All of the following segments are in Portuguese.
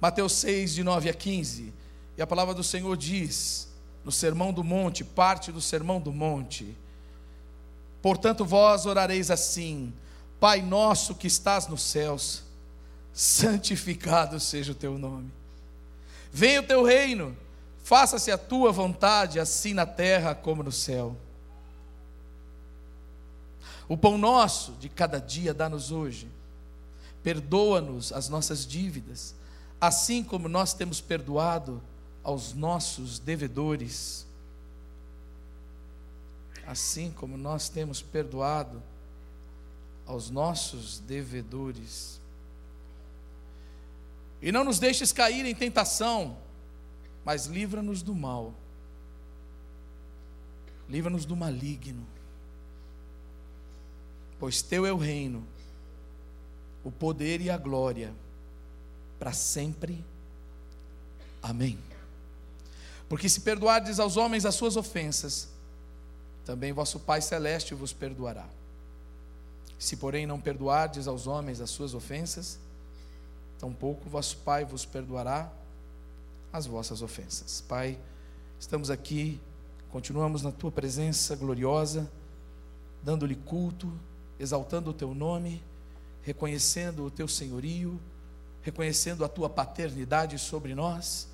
Mateus 6, de 9 a 15. E a palavra do Senhor diz, no Sermão do Monte, parte do Sermão do Monte: Portanto, vós orareis assim: Pai nosso que estás nos céus, santificado seja o teu nome. Venha o teu reino, faça-se a tua vontade, assim na terra como no céu. O pão nosso de cada dia dá-nos hoje. Perdoa-nos as nossas dívidas, assim como nós temos perdoado aos nossos devedores. Assim como nós temos perdoado aos nossos devedores. E não nos deixes cair em tentação, mas livra-nos do mal. Livra-nos do maligno. Pois teu é o reino, o poder e a glória, para sempre. Amém. Porque se perdoardes aos homens as suas ofensas, também vosso Pai Celeste vos perdoará. Se, porém, não perdoardes aos homens as suas ofensas, tampouco vosso Pai vos perdoará as vossas ofensas. Pai, estamos aqui, continuamos na tua presença gloriosa, dando-lhe culto, exaltando o teu nome, reconhecendo o teu senhorio, reconhecendo a tua paternidade sobre nós.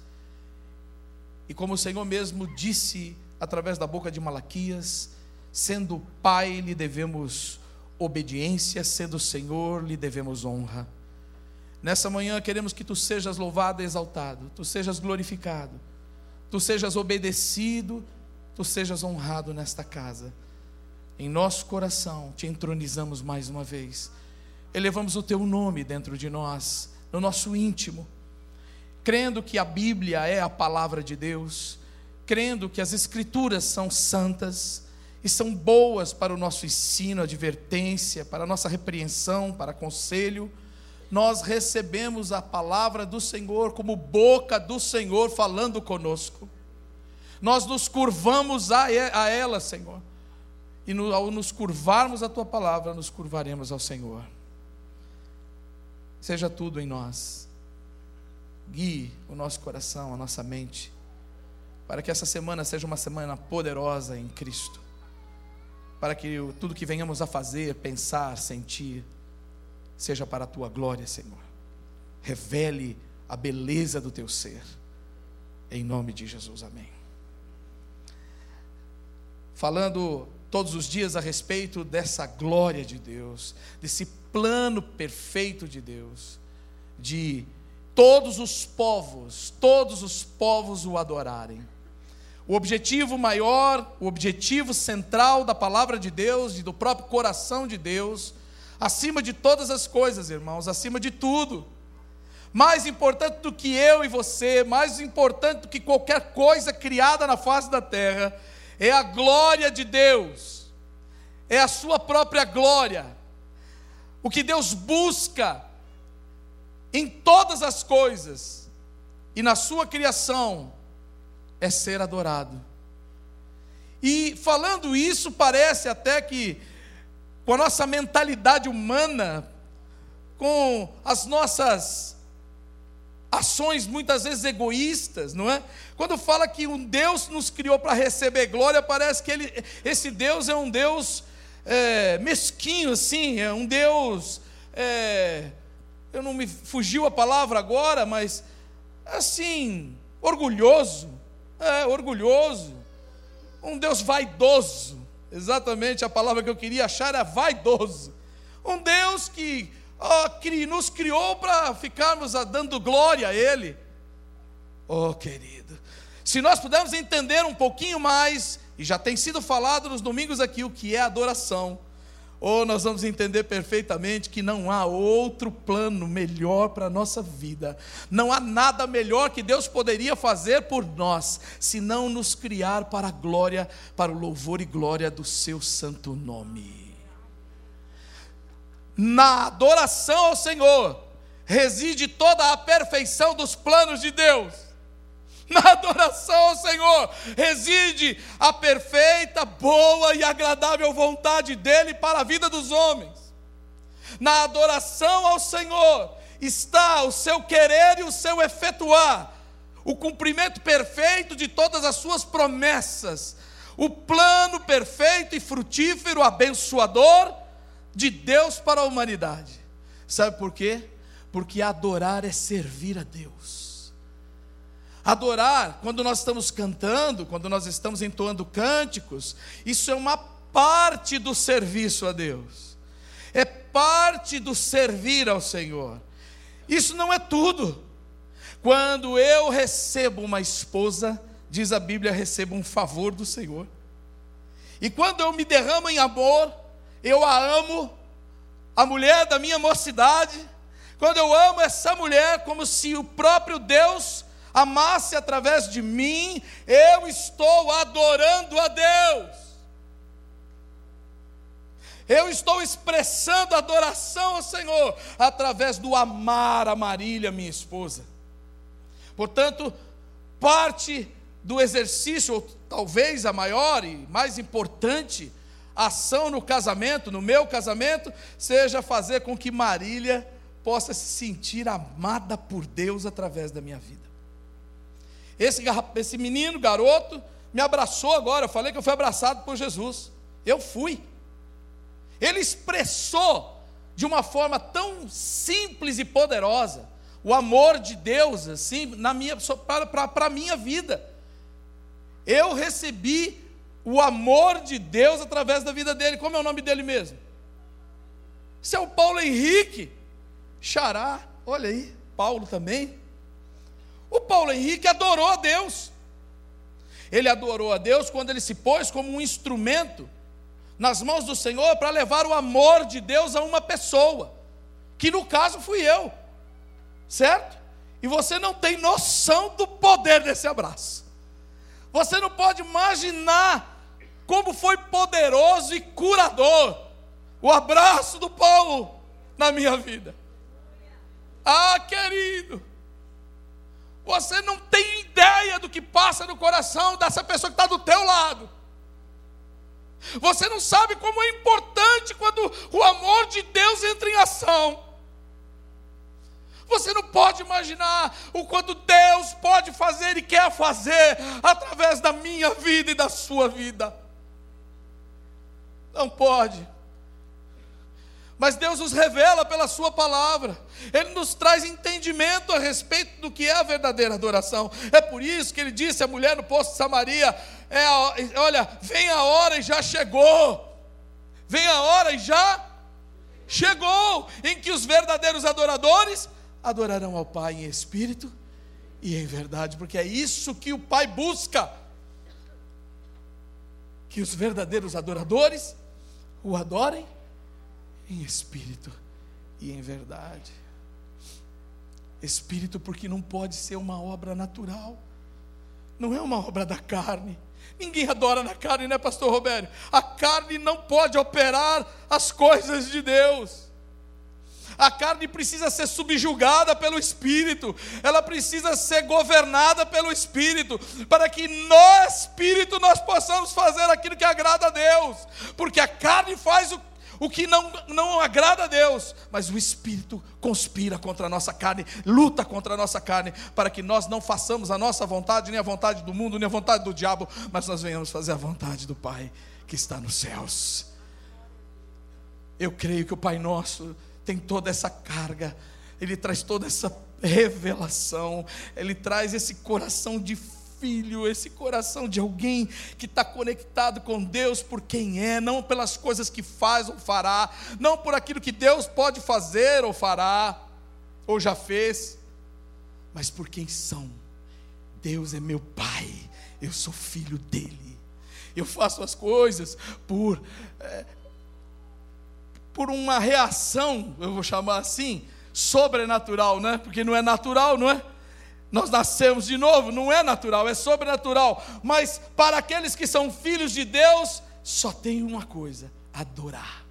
E como o Senhor mesmo disse através da boca de Malaquias, sendo Pai, lhe devemos obediência, sendo Senhor, lhe devemos honra. Nessa manhã queremos que tu sejas louvado e exaltado, tu sejas glorificado, tu sejas obedecido, tu sejas honrado nesta casa. Em nosso coração te entronizamos mais uma vez, elevamos o teu nome dentro de nós, no nosso íntimo, crendo que a Bíblia é a palavra de Deus, crendo que as Escrituras são santas e são boas para o nosso ensino, advertência, para a nossa repreensão, para conselho, nós recebemos a palavra do Senhor como boca do Senhor falando conosco. Nós nos curvamos a ela, Senhor. E ao nos curvarmos a tua palavra, nos curvaremos ao Senhor. Seja tudo em nós. Guie o nosso coração, a nossa mente, para que essa semana seja uma semana poderosa em Cristo para que tudo que venhamos a fazer, pensar, sentir, seja para a tua glória, Senhor. Revele a beleza do teu ser, em nome de Jesus, amém. Falando todos os dias a respeito dessa glória de Deus, desse plano perfeito de Deus, de todos os povos, todos os povos o adorarem. O objetivo maior, o objetivo central da palavra de Deus e do próprio coração de Deus, acima de todas as coisas, irmãos, acima de tudo. Mais importante do que eu e você, mais importante do que qualquer coisa criada na face da terra, é a glória de Deus, é a Sua própria glória. O que Deus busca em todas as coisas e na Sua criação é ser adorado. E falando isso, parece até que, com a nossa mentalidade humana, com as nossas ações muitas vezes egoístas, não é? Quando fala que um Deus nos criou para receber glória, parece que ele, esse Deus é um Deus é, mesquinho, assim, é um Deus. É, eu não me fugiu a palavra agora, mas assim, orgulhoso, é, orgulhoso, um Deus vaidoso, exatamente a palavra que eu queria achar era vaidoso, um Deus que ó, nos criou para ficarmos dando glória a Ele. Oh, querido, se nós pudermos entender um pouquinho mais, e já tem sido falado nos domingos aqui, o que é adoração, ou nós vamos entender perfeitamente que não há outro plano melhor para a nossa vida, não há nada melhor que Deus poderia fazer por nós, senão nos criar para a glória, para o louvor e glória do seu santo nome. Na adoração ao Senhor reside toda a perfeição dos planos de Deus. Na adoração ao Senhor reside a perfeita, boa e agradável vontade dEle para a vida dos homens. Na adoração ao Senhor está o seu querer e o seu efetuar, o cumprimento perfeito de todas as suas promessas, o plano perfeito e frutífero, abençoador de Deus para a humanidade. Sabe por quê? Porque adorar é servir a Deus. Adorar, quando nós estamos cantando, quando nós estamos entoando cânticos, isso é uma parte do serviço a Deus, é parte do servir ao Senhor. Isso não é tudo. Quando eu recebo uma esposa, diz a Bíblia, recebo um favor do Senhor. E quando eu me derramo em amor, eu a amo, a mulher da minha mocidade, quando eu amo essa mulher como se o próprio Deus amasse através de mim, eu estou adorando a Deus. Eu estou expressando adoração ao Senhor através do amar a Marília, minha esposa. Portanto, parte do exercício, ou talvez a maior e mais importante ação no casamento, no meu casamento, seja fazer com que Marília possa se sentir amada por Deus através da minha vida. Esse, esse menino, garoto, me abraçou agora. Eu falei que eu fui abraçado por Jesus. Eu fui. Ele expressou de uma forma tão simples e poderosa o amor de Deus assim na minha para a minha vida. Eu recebi o amor de Deus através da vida dele. Como é o nome dele mesmo? Seu Paulo Henrique Xará, olha aí, Paulo também. O Paulo Henrique adorou a Deus. Ele adorou a Deus quando ele se pôs como um instrumento nas mãos do Senhor para levar o amor de Deus a uma pessoa, que no caso fui eu certo? E você não tem noção do poder desse abraço. Você não pode imaginar como foi poderoso e curador o abraço do Paulo na minha vida. Ah, querido, você não tem ideia do que passa no coração dessa pessoa que está do teu lado. Você não sabe como é importante quando o amor de Deus entra em ação. Você não pode imaginar o quanto Deus pode fazer e quer fazer através da minha vida e da sua vida. Não pode. Mas Deus nos revela pela Sua palavra, Ele nos traz entendimento a respeito do que é a verdadeira adoração. É por isso que Ele disse à mulher no poço de Samaria: é a, Olha, vem a hora e já chegou, vem a hora e já chegou, em que os verdadeiros adoradores adorarão ao Pai em espírito e em verdade, porque é isso que o Pai busca. Que os verdadeiros adoradores o adorem em espírito e em verdade. Espírito, porque não pode ser uma obra natural, não é uma obra da carne. Ninguém adora na carne, né, Pastor Roberto? A carne não pode operar as coisas de Deus. A carne precisa ser subjugada pelo Espírito, ela precisa ser governada pelo Espírito, para que no Espírito nós possamos fazer aquilo que agrada a Deus, porque a carne faz o, o que não, não agrada a Deus, mas o Espírito conspira contra a nossa carne, luta contra a nossa carne, para que nós não façamos a nossa vontade, nem a vontade do mundo, nem a vontade do diabo, mas nós venhamos fazer a vontade do Pai que está nos céus. Eu creio que o Pai Nosso tem toda essa carga, ele traz toda essa revelação, ele traz esse coração de filho, esse coração de alguém que está conectado com Deus por quem é, não pelas coisas que faz ou fará, não por aquilo que Deus pode fazer ou fará, ou já fez, mas por quem são. Deus é meu Pai, eu sou filho dele, eu faço as coisas por. É, por uma reação, eu vou chamar assim, sobrenatural, né? Porque não é natural, não é? Nós nascemos de novo, não é natural, é sobrenatural. Mas para aqueles que são filhos de Deus, só tem uma coisa: adorar,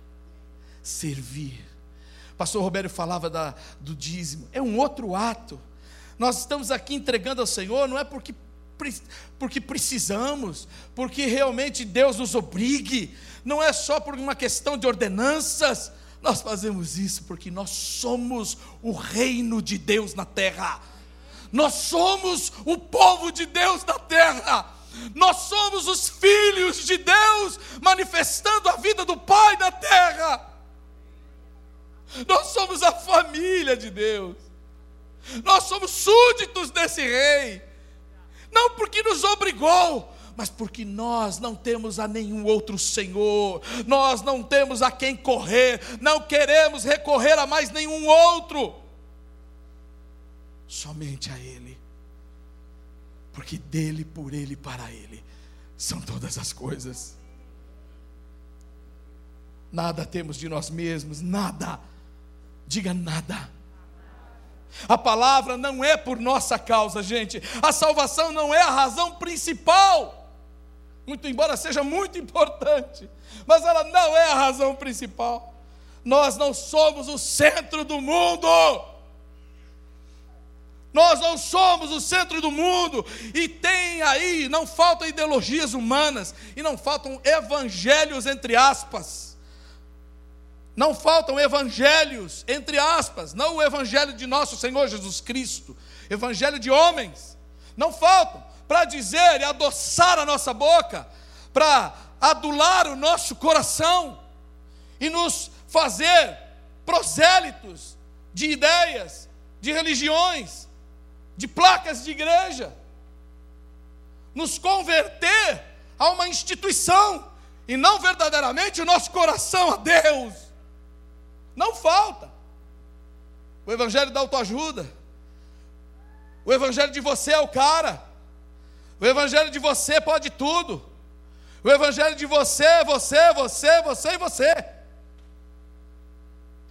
servir. Pastor Roberto falava da, do dízimo, é um outro ato. Nós estamos aqui entregando ao Senhor, não é porque porque precisamos, porque realmente Deus nos obrigue, não é só por uma questão de ordenanças, Nós fazemos isso porque nós somos o reino de Deus na terra. Nós somos o povo de Deus na terra. Nós somos os filhos de Deus manifestando a vida do Pai na terra. Nós somos a família de Deus. Nós somos súditos desse rei. Não porque nos obrigou, mas porque nós não temos a nenhum outro Senhor, nós não temos a quem correr, não queremos recorrer a mais nenhum outro, somente a Ele, porque dele, por Ele para Ele são todas as coisas. Nada temos de nós mesmos, nada, diga nada a palavra não é por nossa causa, gente. A salvação não é a razão principal. Muito embora seja muito importante, mas ela não é a razão principal. Nós não somos o centro do mundo. Nós não somos o centro do mundo, e tem aí, não faltam ideologias humanas, e não faltam evangelhos, entre aspas. Não faltam evangelhos, entre aspas, não o evangelho de nosso Senhor Jesus Cristo, evangelho de homens. Não faltam para dizer e adoçar a nossa boca, para adular o nosso coração e nos fazer prosélitos de ideias, de religiões, de placas de igreja, nos converter a uma instituição e não verdadeiramente o nosso coração a Deus. Não falta. O evangelho da autoajuda. O evangelho de você é o cara. O evangelho de você pode tudo. O evangelho de você, você, você, você e você.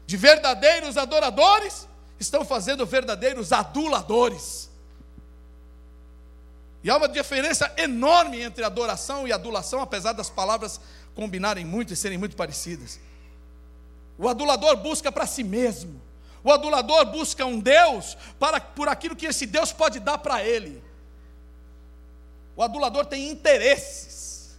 De verdadeiros adoradores estão fazendo verdadeiros aduladores. E há uma diferença enorme entre adoração e adulação, apesar das palavras combinarem muito e serem muito parecidas. O adulador busca para si mesmo. O adulador busca um Deus para por aquilo que esse Deus pode dar para ele. O adulador tem interesses.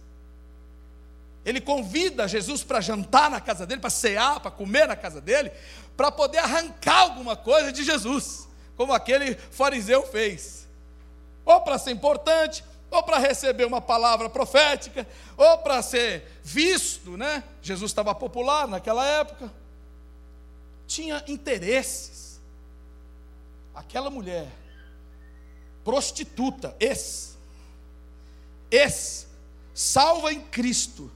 Ele convida Jesus para jantar na casa dele, para cear, para comer na casa dele, para poder arrancar alguma coisa de Jesus, como aquele fariseu fez. Ou para ser importante, ou para receber uma palavra profética, ou para ser visto, né? Jesus estava popular naquela época, tinha interesses. Aquela mulher, prostituta, ex, ex, salva em Cristo,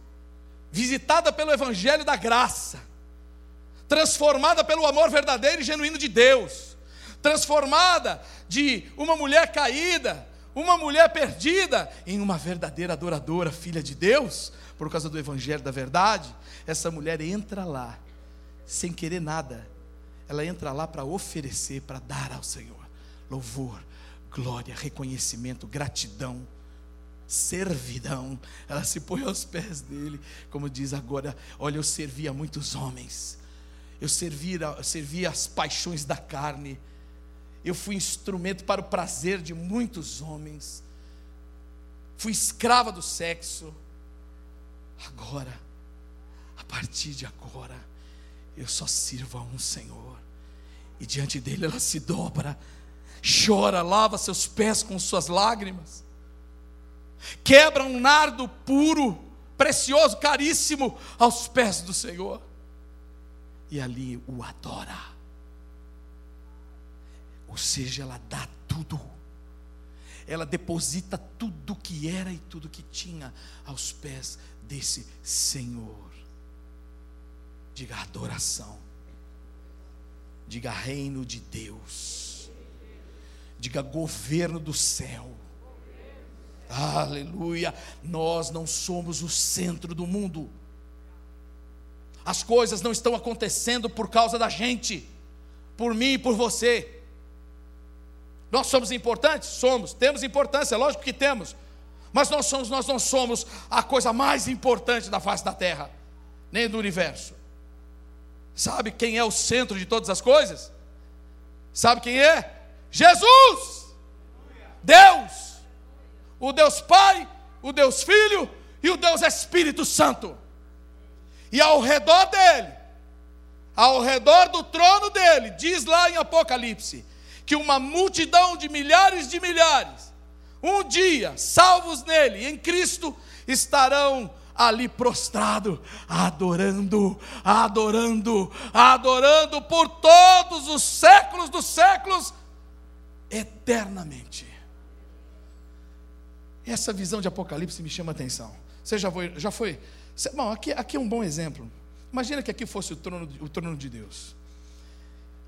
visitada pelo Evangelho da graça, transformada pelo amor verdadeiro e genuíno de Deus, transformada de uma mulher caída, uma mulher perdida em uma verdadeira adoradora, filha de Deus, por causa do evangelho da verdade, essa mulher entra lá sem querer nada. Ela entra lá para oferecer, para dar ao Senhor louvor, glória, reconhecimento, gratidão, servidão. Ela se põe aos pés dele, como diz agora: Olha, eu servi a muitos homens, eu servi, servi as paixões da carne, eu fui instrumento para o prazer de muitos homens, fui escrava do sexo. Agora, a partir de agora, eu só sirvo a um Senhor. E diante dele ela se dobra, chora, lava seus pés com suas lágrimas, quebra um nardo puro, precioso, caríssimo, aos pés do Senhor, e ali o adora. Ou seja, ela dá tudo. Ela deposita tudo que era e tudo que tinha aos pés desse Senhor. Diga adoração. Diga reino de Deus. Diga governo do céu. Aleluia. Nós não somos o centro do mundo. As coisas não estão acontecendo por causa da gente, por mim e por você. Nós somos importantes? Somos. Temos importância, lógico que temos. Mas nós, somos, nós não somos a coisa mais importante da face da terra, nem do universo. Sabe quem é o centro de todas as coisas? Sabe quem é? Jesus! Deus! O Deus Pai, o Deus Filho e o Deus Espírito Santo. E ao redor dele, ao redor do trono dele, diz lá em Apocalipse, que uma multidão de milhares de milhares, um dia, salvos nele, em Cristo, estarão ali prostrado, adorando, adorando, adorando por todos os séculos dos séculos, eternamente. Essa visão de Apocalipse me chama a atenção. Você já foi? Já foi? Bom, aqui, aqui é um bom exemplo. Imagina que aqui fosse o trono, o trono de Deus.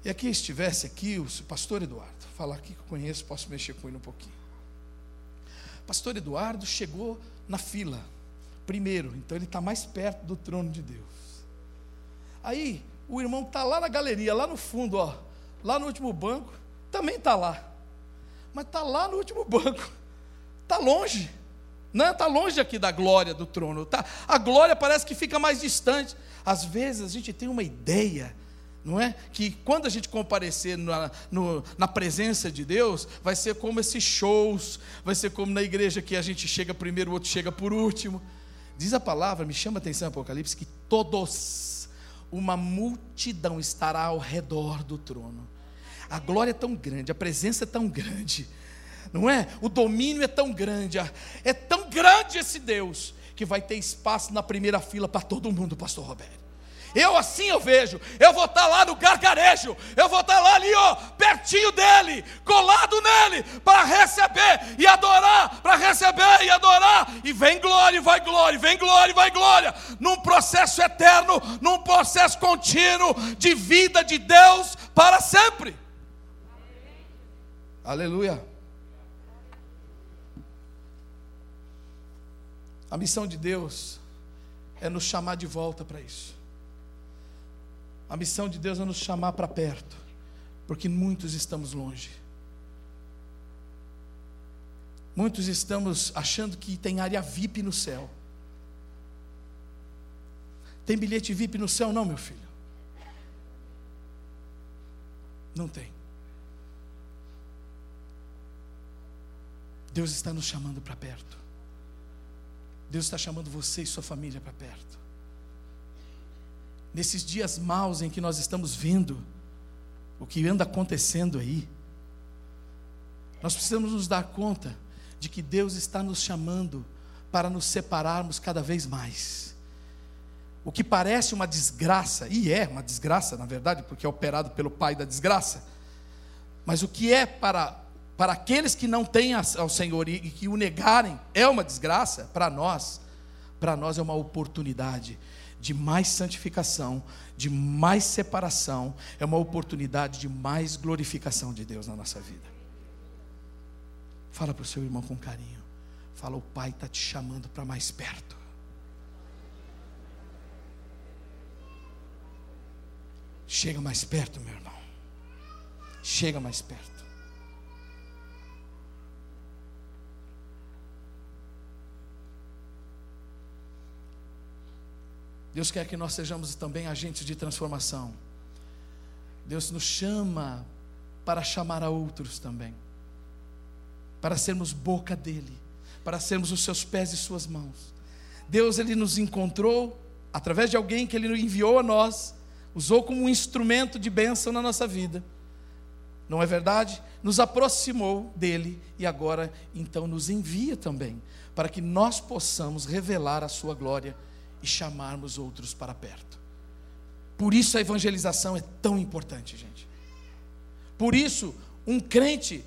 E aqui estivesse aqui o pastor Eduardo. Falar aqui que eu conheço, posso mexer com ele um pouquinho. Pastor Eduardo chegou na fila primeiro, então ele está mais perto do trono de Deus. Aí o irmão está lá na galeria, lá no fundo, ó, lá no último banco, também está lá, mas está lá no último banco, está longe, não está longe aqui da glória do trono. Tá, a glória parece que fica mais distante. Às vezes a gente tem uma ideia não é? Que quando a gente comparecer na, no, na presença de Deus, vai ser como esses shows, vai ser como na igreja que a gente chega primeiro, o outro chega por último. Diz a palavra, me chama a atenção Apocalipse, que todos, uma multidão estará ao redor do trono. A glória é tão grande, a presença é tão grande, não é? O domínio é tão grande, é tão grande esse Deus, que vai ter espaço na primeira fila para todo mundo, Pastor Roberto. Eu assim eu vejo. Eu vou estar lá no gargarejo. Eu vou estar lá ali, ó, pertinho dele, colado nele, para receber e adorar, para receber e adorar. E vem glória, e vai glória, vem glória, e vai glória. Num processo eterno, num processo contínuo de vida de Deus para sempre. Aleluia. A missão de Deus é nos chamar de volta para isso. A missão de Deus é nos chamar para perto, porque muitos estamos longe. Muitos estamos achando que tem área VIP no céu. Tem bilhete VIP no céu, não, meu filho? Não tem. Deus está nos chamando para perto. Deus está chamando você e sua família para perto nesses dias maus em que nós estamos vendo o que anda acontecendo aí, nós precisamos nos dar conta de que Deus está nos chamando para nos separarmos cada vez mais. O que parece uma desgraça, e é uma desgraça, na verdade, porque é operado pelo pai da desgraça, mas o que é para, para aqueles que não têm ao Senhor e que o negarem, é uma desgraça, para nós, para nós é uma oportunidade de mais santificação, de mais separação, é uma oportunidade de mais glorificação de Deus na nossa vida. Fala para o seu irmão com carinho. Fala, o Pai está te chamando para mais perto. Chega mais perto, meu irmão. Chega mais perto. Deus quer que nós sejamos também agentes de transformação. Deus nos chama para chamar a outros também, para sermos boca dele, para sermos os seus pés e suas mãos. Deus ele nos encontrou através de alguém que ele enviou a nós, usou como um instrumento de bênção na nossa vida. Não é verdade? Nos aproximou dele e agora então nos envia também, para que nós possamos revelar a sua glória e chamarmos outros para perto. Por isso a evangelização é tão importante, gente. Por isso, um crente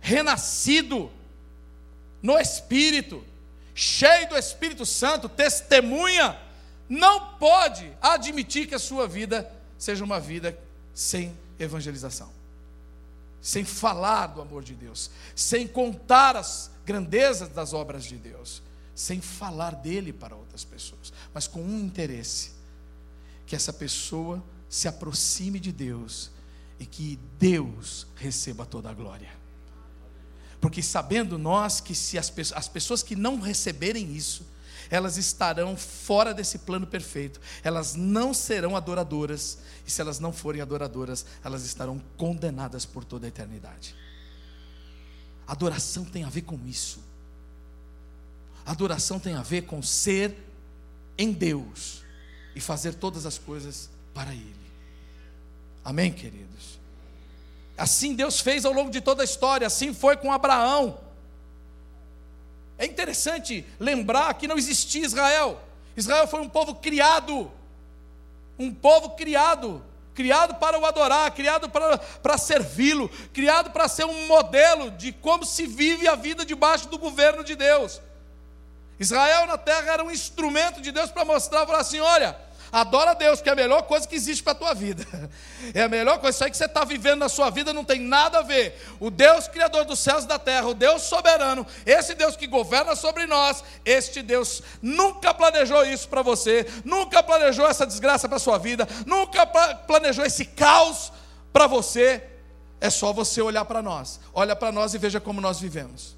renascido no Espírito, cheio do Espírito Santo, testemunha, não pode admitir que a sua vida seja uma vida sem evangelização, sem falar do amor de Deus, sem contar as grandezas das obras de Deus sem falar dele para outras pessoas, mas com um interesse: que essa pessoa se aproxime de Deus e que Deus receba toda a glória. Porque sabendo nós que se as, as pessoas que não receberem isso, elas estarão fora desse plano perfeito, elas não serão adoradoras, e se elas não forem adoradoras, elas estarão condenadas por toda a eternidade. Adoração tem a ver com isso. Adoração tem a ver com ser em Deus e fazer todas as coisas para Ele. Amém, queridos? Assim Deus fez ao longo de toda a história, assim foi com Abraão. É interessante lembrar que não existia Israel. Israel foi um povo criado, um povo criado, criado para o adorar, criado para, para servi-lo, criado para ser um modelo de como se vive a vida debaixo do governo de Deus. Israel na terra era um instrumento de Deus para mostrar, falar assim: olha, Adora Deus, que é a melhor coisa que existe para a tua vida. É a melhor coisa. Isso aí que você está vivendo na sua vida não tem nada a ver. O Deus Criador dos céus e da terra, o Deus soberano, esse Deus que governa sobre nós, este Deus nunca planejou isso para você, nunca planejou essa desgraça para a sua vida, nunca planejou esse caos para você. É só você olhar para nós. Olha para nós e veja como nós vivemos.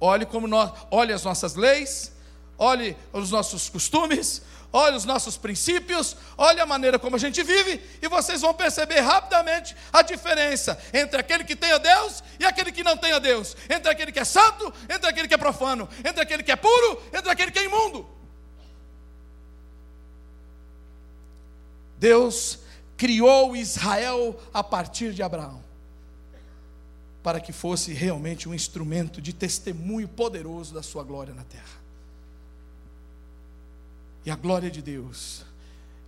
Olhe como nós, olhe as nossas leis, olhe os nossos costumes, olhe os nossos princípios, olhe a maneira como a gente vive, e vocês vão perceber rapidamente a diferença entre aquele que tem a Deus e aquele que não tem a Deus, entre aquele que é santo, entre aquele que é profano, entre aquele que é puro, entre aquele que é imundo. Deus criou Israel a partir de Abraão, para que fosse realmente um instrumento de testemunho poderoso da sua glória na terra. E a glória de Deus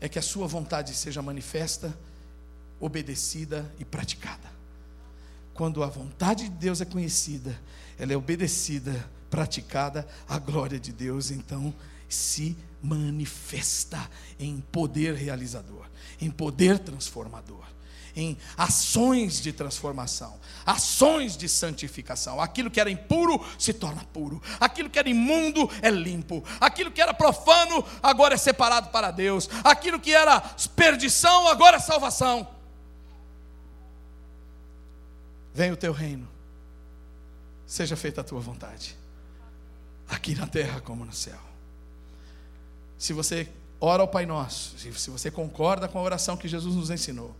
é que a sua vontade seja manifesta, obedecida e praticada. Quando a vontade de Deus é conhecida, ela é obedecida, praticada, a glória de Deus então se manifesta em poder realizador, em poder transformador em ações de transformação, ações de santificação. Aquilo que era impuro se torna puro, aquilo que era imundo é limpo, aquilo que era profano agora é separado para Deus, aquilo que era perdição agora é salvação. Venha o teu reino, seja feita a tua vontade, aqui na terra como no céu. Se você ora ao Pai Nosso, se você concorda com a oração que Jesus nos ensinou,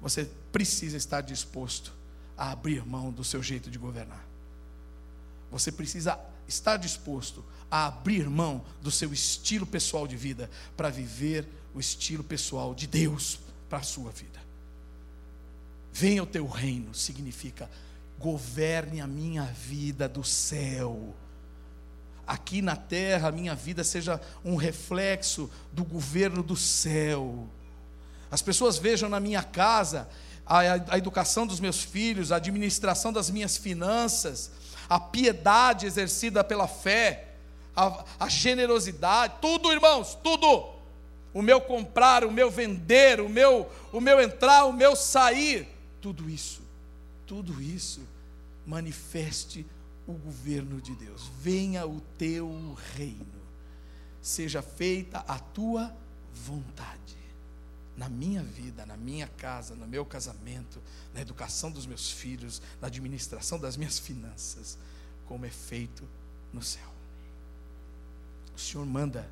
você precisa estar disposto a abrir mão do seu jeito de governar. Você precisa estar disposto a abrir mão do seu estilo pessoal de vida para viver o estilo pessoal de Deus para a sua vida. Venha o teu reino significa governe a minha vida do céu. Aqui na terra, a minha vida seja um reflexo do governo do céu. As pessoas vejam na minha casa a, a, educação dos meus filhos, a administração das minhas finanças, a piedade exercida pela fé, a, a generosidade, tudo, irmãos, tudo. O meu comprar, o meu vender, o meu, o meu entrar, o meu sair, tudo isso, tudo isso manifeste o governo de Deus. Venha o teu reino, seja feita a tua vontade na minha vida, na minha casa, no meu casamento, na educação dos meus filhos, na administração das minhas finanças, como é feito no céu. O Senhor manda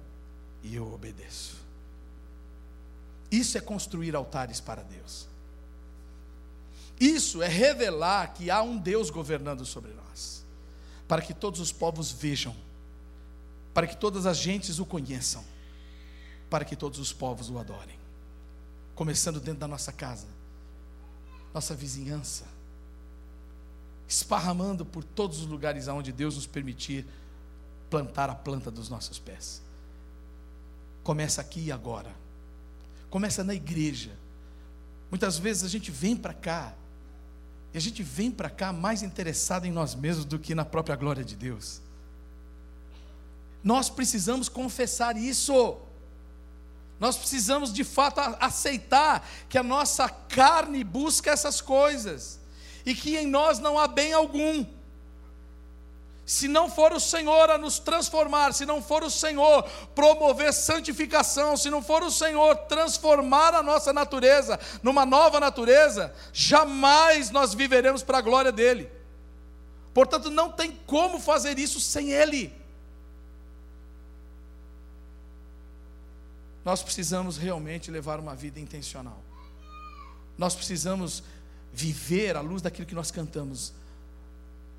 e eu obedeço. Isso é construir altares para Deus. Isso é revelar que há um Deus governando sobre nós, para que todos os povos vejam, para que todas as gentes o conheçam, para que todos os povos o adorem começando dentro da nossa casa, nossa vizinhança, esparramando por todos os lugares aonde Deus nos permitir plantar a planta dos nossos pés. Começa aqui e agora. Começa na igreja. Muitas vezes a gente vem para cá e a gente vem para cá mais interessado em nós mesmos do que na própria glória de Deus. Nós precisamos confessar isso. Nós precisamos de fato aceitar que a nossa carne busca essas coisas e que em nós não há bem algum. Se não for o Senhor a nos transformar, se não for o Senhor promover santificação, se não for o Senhor transformar a nossa natureza numa nova natureza, jamais nós viveremos para a glória dEle. Portanto, não tem como fazer isso sem Ele. Nós precisamos realmente levar uma vida intencional. Nós precisamos viver à luz daquilo que nós cantamos.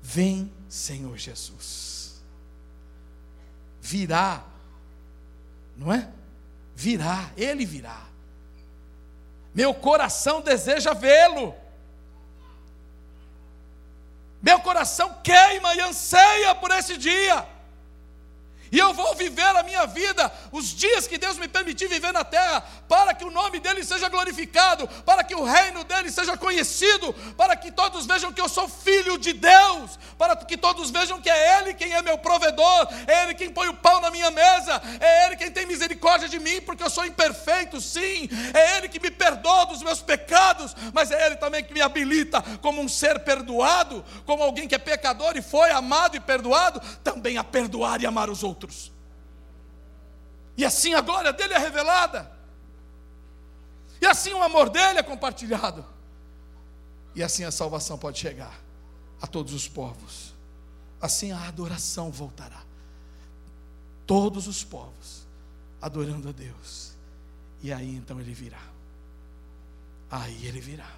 Vem, Senhor Jesus. Virá, não é? Virá, Ele virá. Meu coração deseja vê-lo. Meu coração queima e anseia por esse dia. E eu vou viver a minha vida, os dias que Deus me permitir viver na terra, para que o nome dele seja glorificado, para que o reino dele seja conhecido, para que todos vejam que eu sou filho de Deus, para que todos vejam que é Ele quem é meu provedor, é Ele quem põe o pão na minha mesa, é Ele quem tem misericórdia de mim, porque eu sou imperfeito, sim, é Ele que me perdoa dos meus pecados, mas é Ele também que me habilita como um ser perdoado, como alguém que é pecador e foi amado e perdoado, também a perdoar e amar os outros outros. E assim a glória dele é revelada. E assim o amor dele é compartilhado. E assim a salvação pode chegar a todos os povos. Assim a adoração voltará. Todos os povos adorando a Deus. E aí então ele virá. Aí ele virá.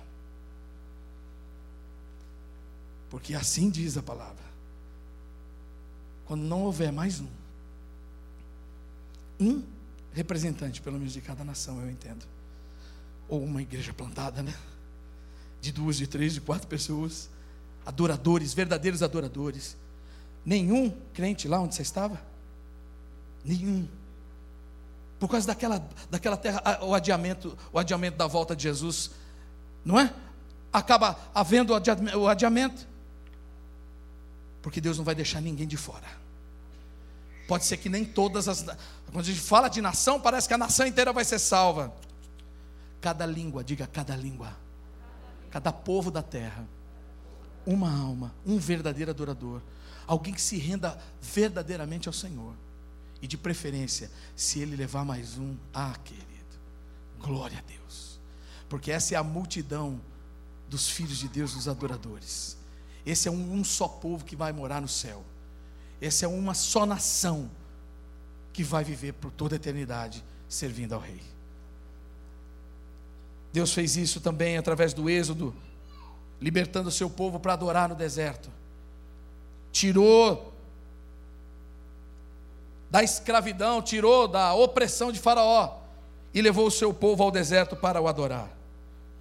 Porque assim diz a palavra. Quando não houver mais um, um representante, pelo menos de cada nação, eu entendo. Ou uma igreja plantada, né? De duas, de três, de quatro pessoas. Adoradores, verdadeiros adoradores. Nenhum crente lá onde você estava? Nenhum. Por causa daquela, daquela terra, o adiamento, o adiamento da volta de Jesus, não é? Acaba havendo o adiamento. Porque Deus não vai deixar ninguém de fora. Pode ser que nem todas as. Quando a gente fala de nação, parece que a nação inteira vai ser salva. Cada língua, diga cada língua. Cada povo da terra. Uma alma, um verdadeiro adorador. Alguém que se renda verdadeiramente ao Senhor. E de preferência, se ele levar mais um, ah, querido, glória a Deus. Porque essa é a multidão dos filhos de Deus, dos adoradores. Esse é um, só povo que vai morar no céu. Essa é uma só nação que vai viver por toda a eternidade servindo ao Rei. Deus fez isso também através do Êxodo, libertando o seu povo para adorar no deserto. Tirou da escravidão, tirou da opressão de Faraó e levou o seu povo ao deserto para o adorar.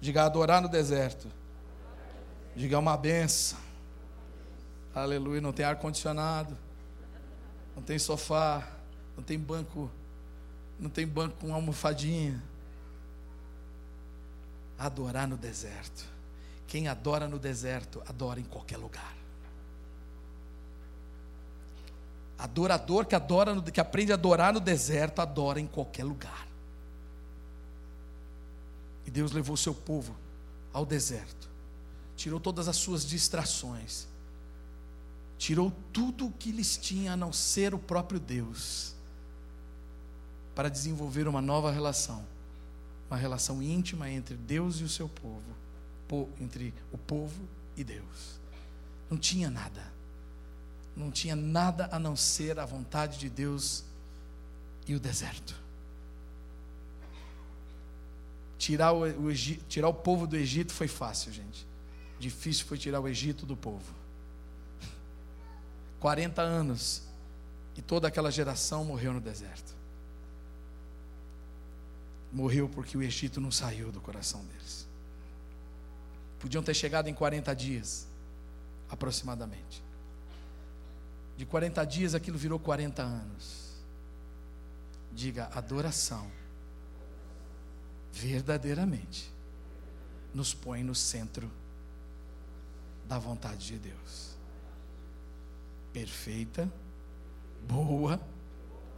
Diga adorar no deserto. Diga uma benção. Aleluia, não tem ar condicionado não tem sofá, não tem banco, não tem banco com almofadinha. Adorar no deserto. Quem adora no deserto, adora em qualquer lugar. Adorador que adora, no, que aprende a adorar no deserto, adora em qualquer lugar. E Deus levou seu povo ao deserto, tirou todas as suas distrações, tirou tudo o que lhes tinha a não ser o próprio Deus, para desenvolver uma nova relação, uma relação íntima entre Deus e o seu povo, entre o povo e Deus. Não tinha nada, não tinha nada a não ser a vontade de Deus e o deserto. Tirar o, o, tirar o povo do Egito foi fácil, gente. Difícil foi tirar o Egito do povo. 40 anos, e toda aquela geração morreu no deserto. Morreu porque o Egito não saiu do coração deles. Podiam ter chegado em 40 dias, aproximadamente. De 40 dias aquilo virou 40 anos. Diga adoração. Verdadeiramente nos põe no centro da vontade de Deus perfeita, boa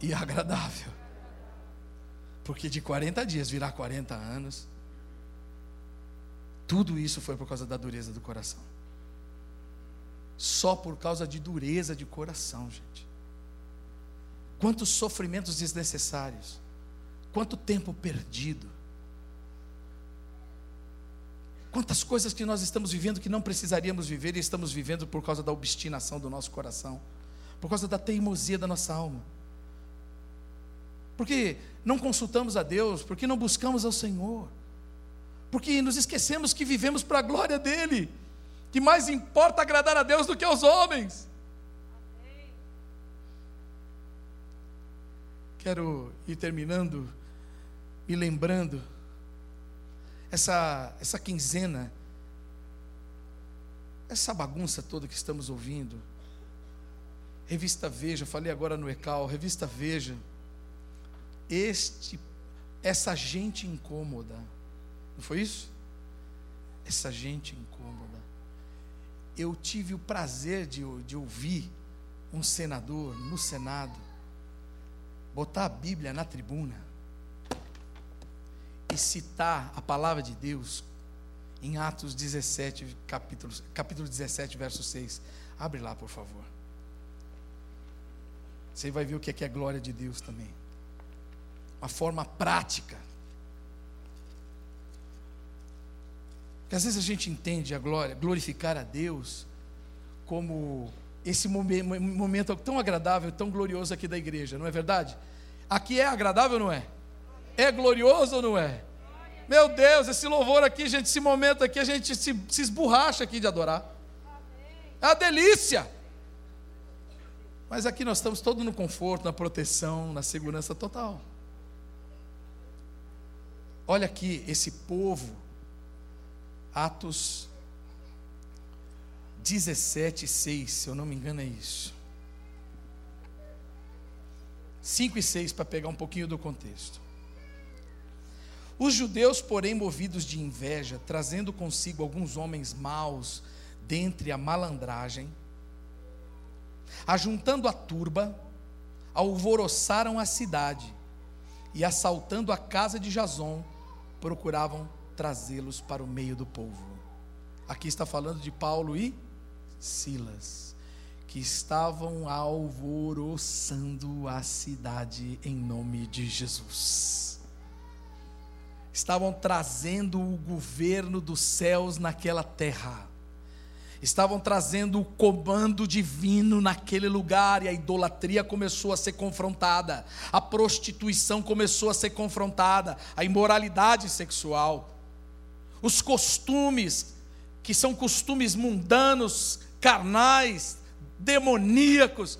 e agradável. Porque de 40 dias virar 40 anos, tudo isso foi por causa da dureza do coração. Só por causa de dureza de coração, gente. Quantos sofrimentos desnecessários, quanto tempo perdido. Quantas coisas que nós estamos vivendo que não precisaríamos viver e estamos vivendo por causa da obstinação do nosso coração, por causa da teimosia da nossa alma. Porque não consultamos a Deus, porque não buscamos ao Senhor, porque nos esquecemos que vivemos para a glória dEle, que mais importa agradar a Deus do que aos homens. Quero ir terminando, me lembrando essa, essa quinzena, essa bagunça toda que estamos ouvindo, revista Veja, falei agora no ECAL, revista Veja, este, essa gente incômoda, não foi isso? Essa gente incômoda. Eu tive o prazer de, de ouvir um senador no Senado botar a Bíblia na tribuna e citar a palavra de Deus em Atos 17, capítulo, capítulo 17, verso 6. Abre lá, por favor. Você vai ver o que é, que é glória de Deus também. Uma forma prática. Porque às vezes a gente entende a glória, glorificar a Deus, como esse momento tão agradável, tão glorioso aqui da igreja, não é verdade? Aqui é agradável ou não é? É glorioso ou não é? Meu Deus, esse louvor aqui, gente, esse momento aqui, a gente se, se esborracha aqui de adorar. É uma delícia. Mas aqui nós estamos todos no conforto, na proteção, na segurança total. Olha aqui esse povo, Atos 17, 6, se eu não me engano é isso. 5 e 6 para pegar um pouquinho do contexto. Os judeus, porém, movidos de inveja, trazendo consigo alguns homens maus dentre a malandragem, ajuntando a turba, alvoroçaram a cidade e, assaltando a casa de Jason, procuravam trazê-los para o meio do povo. Aqui está falando de Paulo e Silas, que estavam alvoroçando a cidade em nome de Jesus estavam trazendo o governo dos céus naquela terra, estavam trazendo o comando divino naquele lugar, e a idolatria começou a ser confrontada, a prostituição começou a ser confrontada, a imoralidade sexual, os costumes, que são costumes mundanos, carnais, demoníacos,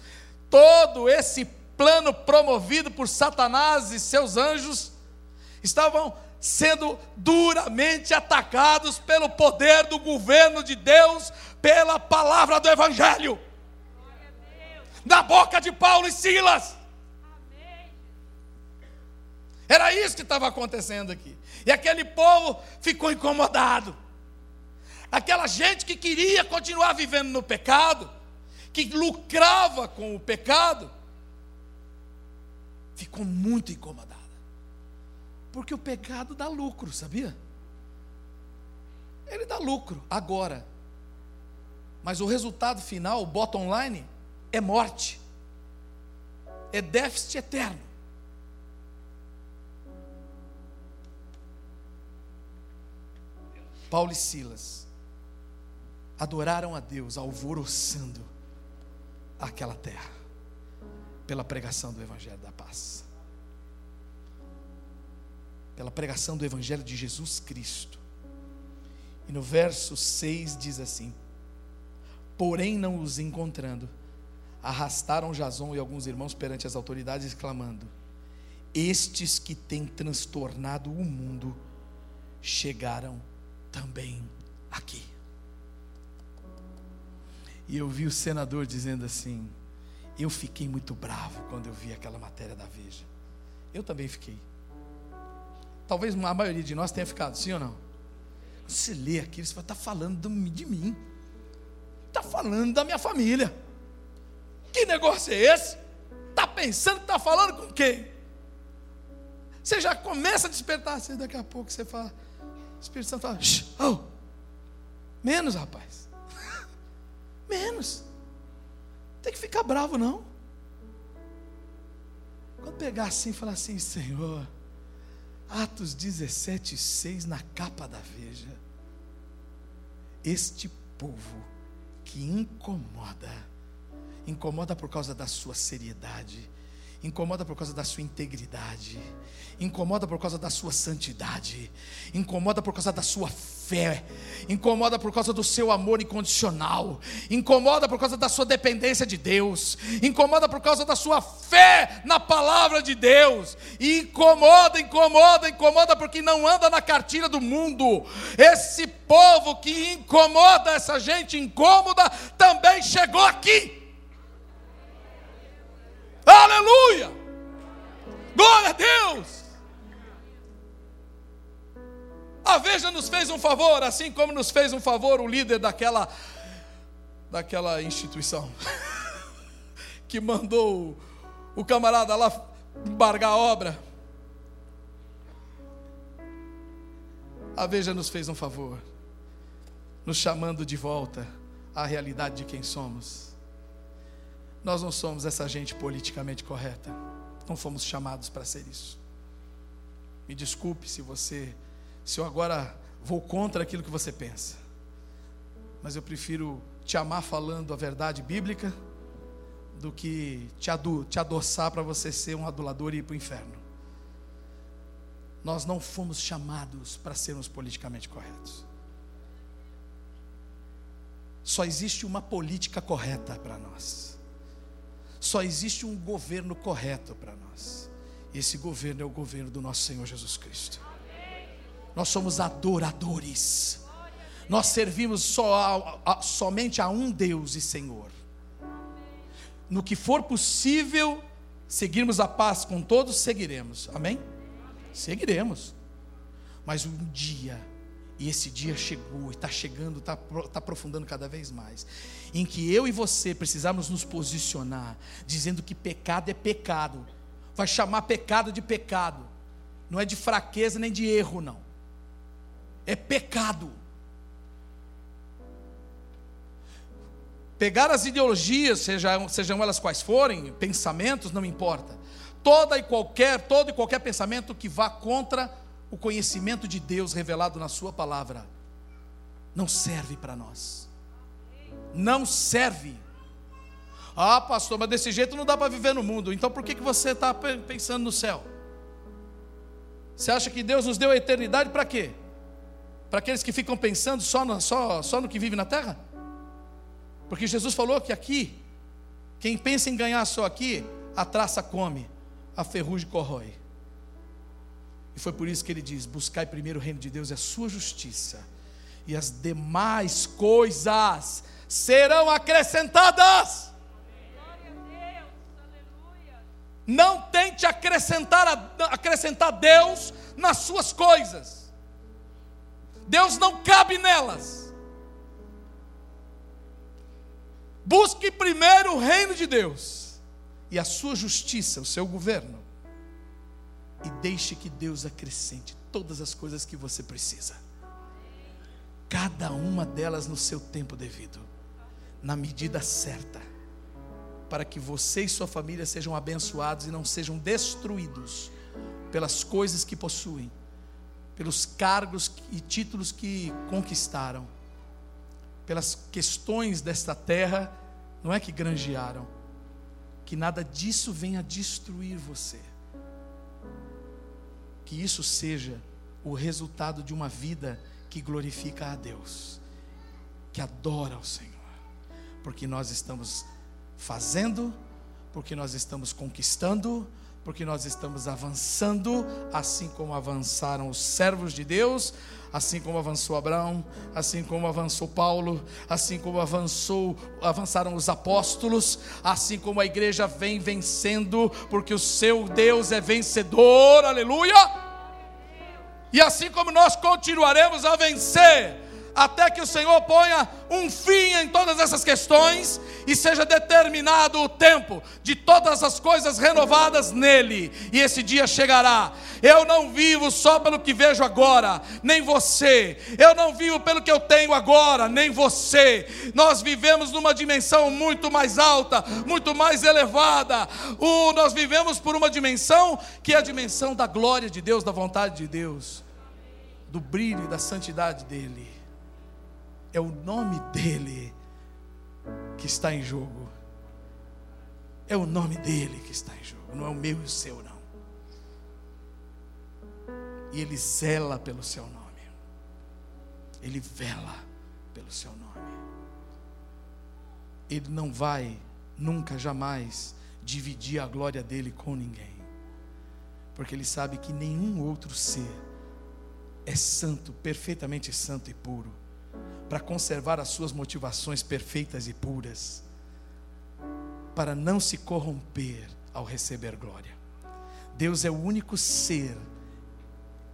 todo esse plano promovido por Satanás e seus anjos, estavam sendo duramente atacados pelo poder do governo de Deus, pela palavra do Evangelho. Na boca de Paulo e Silas. Era isso que estava acontecendo aqui. E aquele povo ficou incomodado. Aquela gente que queria continuar vivendo no pecado, que lucrava com o pecado, ficou muito incomodado. Porque o pecado dá lucro, sabia? Ele dá lucro agora. Mas o resultado final, o bottom line, é morte. É déficit eterno. Paulo e Silas adoraram a Deus alvoroçando aquela terra pela pregação do Evangelho da Paz pela pregação do Evangelho de Jesus Cristo. E no verso 6 diz assim: Porém, não os encontrando, arrastaram Jason e alguns irmãos perante as autoridades, exclamando: Estes que têm transtornado o mundo chegaram também aqui. E eu vi o senador dizendo assim: Eu fiquei muito bravo quando eu vi aquela matéria da Veja. Eu também fiquei. Talvez a maioria de nós tenha ficado, sim ou não? Você lê aquilo, você está falando de mim, está falando da minha família. Que negócio é esse? Está pensando que está falando com quem? Você já começa a despertar, assim, daqui a pouco você fala, o Espírito Santo fala, oh, menos rapaz, menos, tem que ficar bravo não. Quando pegar assim e falar assim, Senhor, Atos 17, 6, na capa da Veja. Este povo que incomoda, incomoda por causa da sua seriedade, incomoda por causa da sua integridade, incomoda por causa da sua santidade, incomoda por causa da sua fé, incomoda por causa do seu amor incondicional, incomoda por causa da sua dependência de Deus, incomoda por causa da sua fé na palavra de Deus, incomoda, incomoda, incomoda porque não anda na cartilha do mundo. Esse povo que incomoda essa gente incômoda também chegou aqui. Aleluia! Glória a Deus! A Veja nos fez um favor, assim como nos fez um favor o líder daquela, daquela instituição, que mandou o camarada lá embargar a obra. A Veja nos fez um favor, nos chamando de volta à realidade de quem somos. Nós não somos essa gente politicamente correta, não fomos chamados para ser isso. Me desculpe se você se eu agora vou contra aquilo que você pensa. Mas eu prefiro te amar falando a verdade bíblica do que te, adu, te adoçar para você ser um adulador e ir para o inferno. Nós não fomos chamados para sermos politicamente corretos. Só existe uma política correta para nós. Só existe um governo correto para nós. E esse governo é o governo do nosso Senhor Jesus Cristo. Nós somos adoradores. Nós servimos só a, a, somente a um Deus e Senhor. No que for possível, seguirmos a paz com todos, seguiremos. Amém? Seguiremos. Mas um dia, e esse dia chegou, e está chegando, está tá aprofundando cada vez mais, em que eu e você precisamos nos posicionar, dizendo que pecado é pecado, vai chamar pecado de pecado, não é de fraqueza nem de erro, não é pecado. Pegar as ideologias, sejam, sejam elas quais forem, pensamentos, não importa. Toda e qualquer, todo e qualquer pensamento que vá contra o conhecimento de Deus revelado na Sua palavra, não serve para nós. Não serve. Ah, pastor, mas desse jeito não dá para viver no mundo. Então por que, que você está pensando no céu? Você acha que Deus nos deu a eternidade para quê? Para aqueles que ficam pensando só no, só, só no que vive na terra? Porque Jesus falou que aqui, quem pensa em ganhar só aqui, a traça come, a ferrugem corrói. E foi por isso que ele diz: buscai primeiro o reino de Deus e a sua justiça, e as demais coisas serão acrescentadas. Não tente acrescentar, acrescentar Deus nas suas coisas. Deus não cabe nelas. Busque primeiro o reino de Deus e a sua justiça, o seu governo, e deixe que Deus acrescente todas as coisas que você precisa. Cada uma delas no seu tempo devido, na medida certa, para que você e sua família sejam abençoados e não sejam destruídos pelas coisas que possuem, pelos cargos e títulos que conquistaram, pelas questões desta terra, não é que granjearam, que nada disso venha destruir você. Que isso seja o resultado de uma vida que glorifica a Deus, que adora ao Senhor, porque nós estamos fazendo, porque nós estamos conquistando, porque nós estamos avançando, assim como avançaram os servos de Deus, assim como avançou Abraão, assim como avançou Paulo, assim como avançou, avançaram os apóstolos, assim como a igreja vem vencendo, porque o seu Deus é vencedor, aleluia! E assim como nós continuaremos a vencer, até que o Senhor ponha um fim em todas essas questões e seja determinado o tempo de todas as coisas renovadas nele, e esse dia chegará. Eu não vivo só pelo que vejo agora, nem você. Eu não vivo pelo que eu tenho agora, nem você. Nós vivemos numa dimensão muito mais alta, muito mais elevada. Nós vivemos por uma dimensão que é a dimensão da glória de Deus, da vontade de Deus, do brilho e da santidade dele é o nome dele que está em jogo. É o nome dele que está em jogo, não é o meu e o seu, não. E ele zela pelo seu nome. Ele vela pelo seu nome. Ele não vai nunca, jamais dividir a glória dele com ninguém, porque ele sabe que nenhum outro ser é santo, perfeitamente santo e puro, para conservar as suas motivações perfeitas e puras, para não se corromper ao receber glória. Deus é o único ser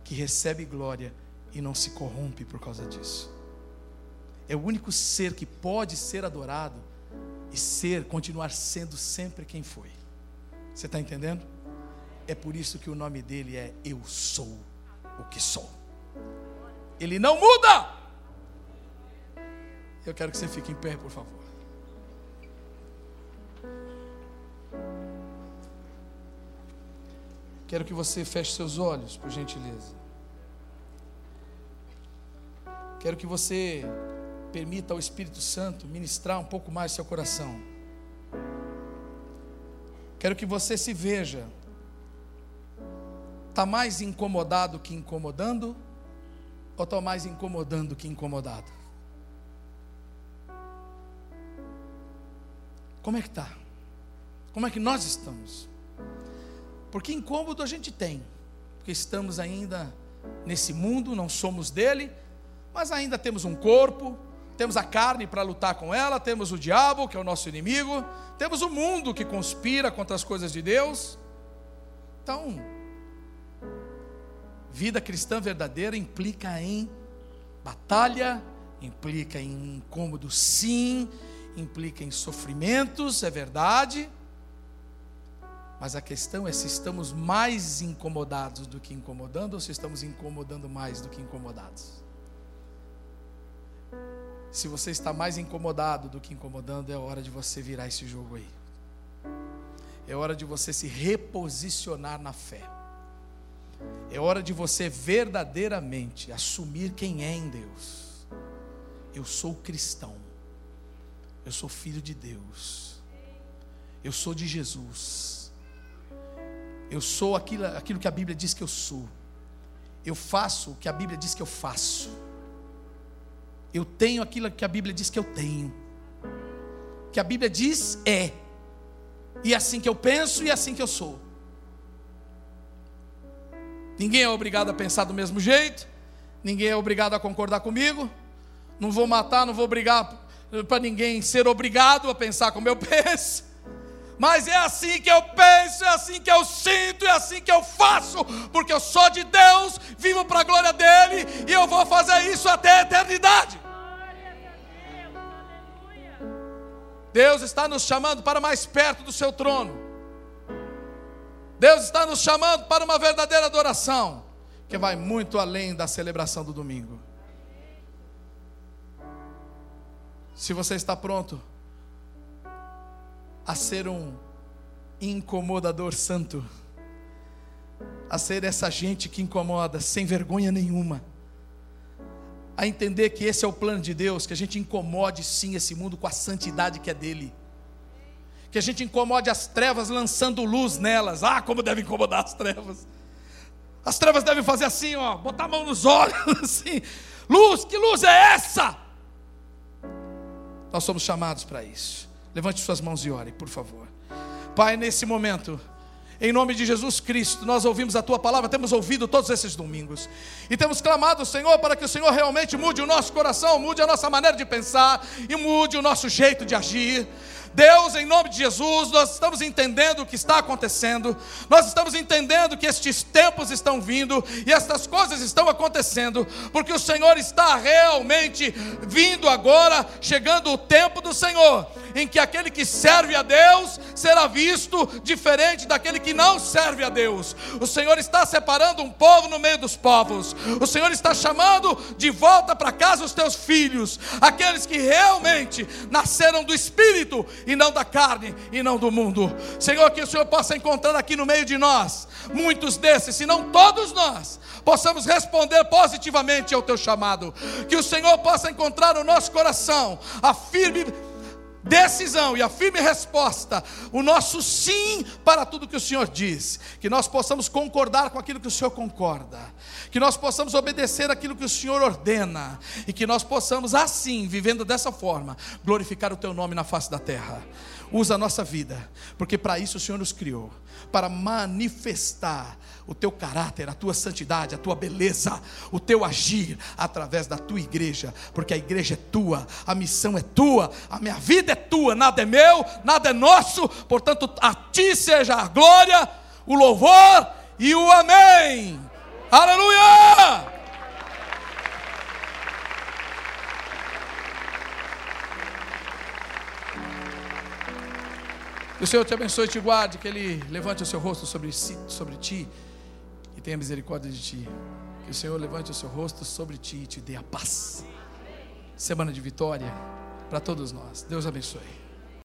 que recebe glória e não se corrompe por causa disso. É o único ser que pode ser adorado e ser, continuar sendo sempre quem foi. Você está entendendo? É por isso que o nome dele é Eu Sou o que Sou. Ele não muda. Eu quero que você fique em pé, por favor. Quero que você feche seus olhos, por gentileza. Quero que você permita ao Espírito Santo ministrar um pouco mais seu coração. Quero que você se veja. Está mais incomodado que incomodando? Ou está mais incomodando que incomodado? Como é que está? Como é que nós estamos? Porque incômodo a gente tem, porque estamos ainda nesse mundo, não somos dele, mas ainda temos um corpo, temos a carne para lutar com ela, temos o diabo, que é o nosso inimigo, temos o mundo que conspira contra as coisas de Deus. Então, vida cristã verdadeira implica em batalha, implica em incômodo, sim, implica em sofrimentos, é verdade. Mas a questão é se estamos mais incomodados do que incomodando ou se estamos incomodando mais do que incomodados. Se você está mais incomodado do que incomodando, é hora de você virar esse jogo aí. É hora de você se reposicionar na fé. É hora de você verdadeiramente assumir quem é em Deus. Eu sou cristão. Eu sou filho de Deus. Eu sou de Jesus. Eu sou aquilo, aquilo que a Bíblia diz que eu sou. Eu faço o que a Bíblia diz que eu faço. Eu tenho aquilo que a Bíblia diz que eu tenho. Que a Bíblia diz é. E é assim que eu penso e é assim que eu sou. Ninguém é obrigado a pensar do mesmo jeito. Ninguém é obrigado a concordar comigo. Não vou matar, não vou brigar para ninguém ser obrigado a pensar como eu penso. Mas é assim que eu penso, é assim que eu sinto, é assim que eu faço, porque eu sou de Deus, vivo para a glória dele e eu vou fazer isso até a eternidade. Deus está nos chamando para mais perto do seu trono. Deus está nos chamando para uma verdadeira adoração, que vai muito além da celebração do domingo. Se você está pronto a ser um incomodador santo, a ser essa gente que incomoda sem vergonha nenhuma, a entender que esse é o plano de Deus, que a gente incomode sim esse mundo com a santidade que é dele. Que a gente incomode as trevas lançando luz nelas. Ah, como deve incomodar as trevas. As trevas devem fazer assim, ó, botar a mão nos olhos, assim. Luz, que luz é essa? Nós somos chamados para isso. Levante suas mãos e ore, por favor. Pai, nesse momento, em nome de Jesus Cristo, nós ouvimos a tua palavra, temos ouvido todos esses domingos. E temos clamado, Senhor, para que o Senhor realmente mude o nosso coração, mude a nossa maneira de pensar e mude o nosso jeito de agir. Deus, em nome de Jesus, nós estamos entendendo o que está acontecendo, nós estamos entendendo que estes tempos estão vindo e estas coisas estão acontecendo, porque o Senhor está realmente vindo agora, chegando o tempo do Senhor, em que aquele que serve a Deus será visto diferente daquele que não serve a Deus. O Senhor está separando um povo no meio dos povos, o Senhor está chamando de volta para casa os teus filhos, aqueles que realmente nasceram do Espírito e não da carne e não do mundo. Senhor, que o Senhor possa encontrar aqui no meio de nós muitos desses, se não todos nós, possamos responder positivamente ao teu chamado. Que o Senhor possa encontrar no nosso coração a firme decisão e a firme resposta, o nosso sim para tudo que o Senhor diz, que nós possamos concordar com aquilo que o Senhor concorda, que nós possamos obedecer aquilo que o Senhor ordena. E que nós possamos assim, vivendo dessa forma, glorificar o teu nome na face da terra. Usa a nossa vida, porque para isso o Senhor nos criou para manifestar o teu caráter, a tua santidade, a tua beleza, o teu agir através da tua igreja, porque a igreja é tua, a missão é tua, a minha vida é tua, nada é meu, nada é nosso, portanto, a ti seja a glória, o louvor e o amém. Aleluia! Que o Senhor te abençoe e te guarde, que Ele levante o seu rosto sobre, si, sobre ti e tenha misericórdia de ti. Que o Senhor levante o seu rosto sobre ti e te dê a paz. Semana de vitória para todos nós. Deus abençoe.